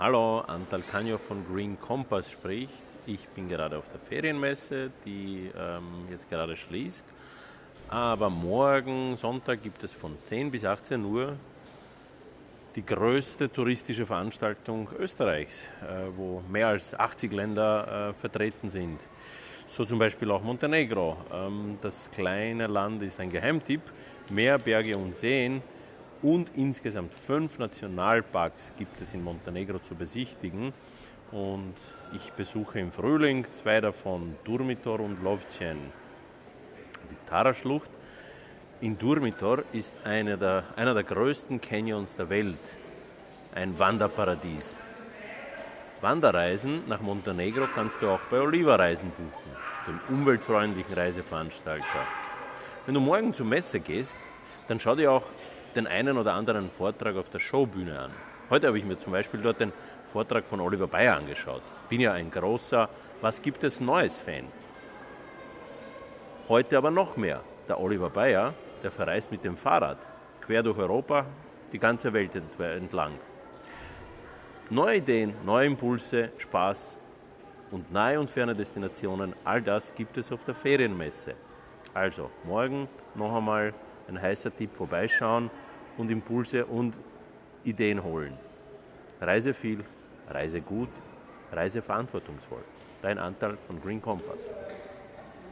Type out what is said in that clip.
Hallo, Antal Kanyo von Green Compass spricht. Ich bin gerade auf der Ferienmesse, die ähm, jetzt gerade schließt. Aber morgen, Sonntag, gibt es von 10 bis 18 Uhr die größte touristische Veranstaltung Österreichs, äh, wo mehr als 80 Länder äh, vertreten sind. So zum Beispiel auch Montenegro. Ähm, das kleine Land ist ein Geheimtipp. Mehr Berge und Seen und insgesamt fünf Nationalparks gibt es in Montenegro zu besichtigen. Und ich besuche im Frühling zwei davon, Durmitor und Lovcen. Die Tara-Schlucht in Durmitor ist eine der, einer der größten Canyons der Welt, ein Wanderparadies. Wanderreisen nach Montenegro kannst du auch bei Oliva Reisen buchen, dem umweltfreundlichen Reiseveranstalter. Wenn du morgen zur Messe gehst, dann schau dir auch den einen oder anderen Vortrag auf der Showbühne an. Heute habe ich mir zum Beispiel dort den Vortrag von Oliver Bayer angeschaut. Bin ja ein großer Was gibt es Neues Fan. Heute aber noch mehr. Der Oliver Bayer, der verreist mit dem Fahrrad quer durch Europa, die ganze Welt entlang. Neue Ideen, neue Impulse, Spaß und nahe und ferne Destinationen, all das gibt es auf der Ferienmesse. Also morgen noch einmal ein heißer Tipp vorbeischauen und Impulse und Ideen holen. Reise viel, reise gut, reise verantwortungsvoll. Dein Anteil von Green Compass.